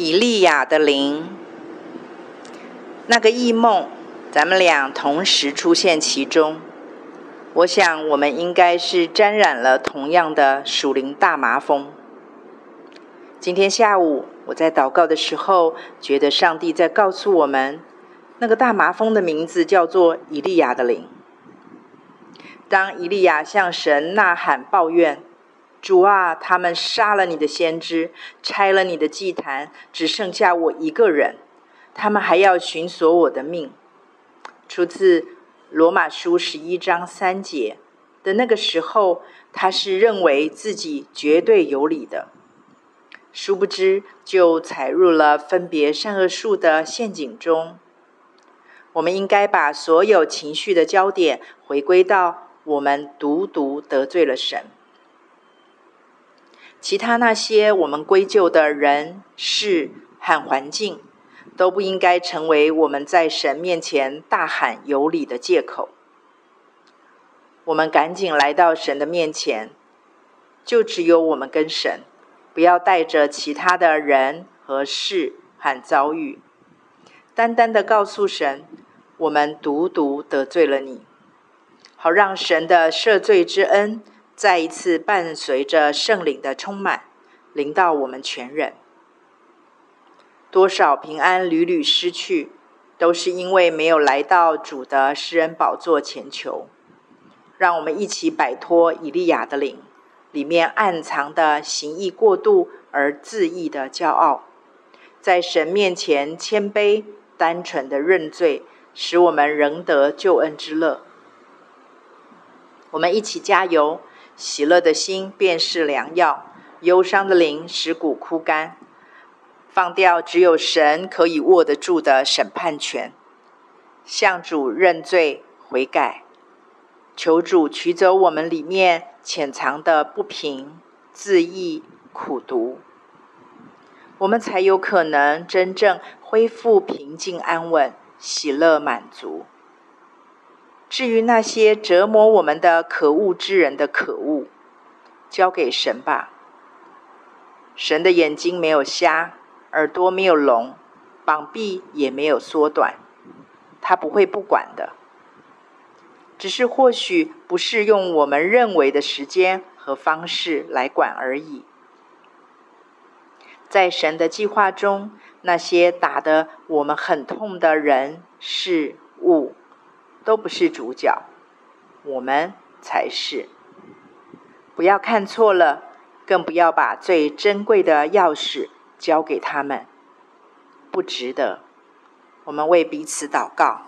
以利亚的灵，那个异梦，咱们俩同时出现其中。我想，我们应该是沾染了同样的属灵大麻风。今天下午，我在祷告的时候，觉得上帝在告诉我们，那个大麻风的名字叫做以利亚的灵。当以利亚向神呐喊抱怨。主啊，他们杀了你的先知，拆了你的祭坛，只剩下我一个人。他们还要寻索我的命。出自罗马书十一章三节的那个时候，他是认为自己绝对有理的，殊不知就踩入了分别善恶树的陷阱中。我们应该把所有情绪的焦点回归到我们独独得罪了神。其他那些我们归咎的人事和环境，都不应该成为我们在神面前大喊有理的借口。我们赶紧来到神的面前，就只有我们跟神，不要带着其他的人和事和遭遇，单单的告诉神，我们独独得罪了你，好让神的赦罪之恩。再一次伴随着圣灵的充满，临到我们全人。多少平安屡屡失去，都是因为没有来到主的施恩宝座前求。让我们一起摆脱以利亚的灵，里面暗藏的行义过度而自义的骄傲，在神面前谦卑单纯的认罪，使我们仍得救恩之乐。我们一起加油。喜乐的心便是良药，忧伤的灵使骨枯干。放掉只有神可以握得住的审判权，向主认罪悔改，求主取走我们里面潜藏的不平、自义、苦毒，我们才有可能真正恢复平静安稳、喜乐满足。至于那些折磨我们的可恶之人的可恶，交给神吧。神的眼睛没有瞎，耳朵没有聋，膀臂也没有缩短，他不会不管的。只是或许不是用我们认为的时间和方式来管而已。在神的计划中，那些打得我们很痛的人事物，都不是主角，我们才是。不要看错了，更不要把最珍贵的钥匙交给他们，不值得。我们为彼此祷告。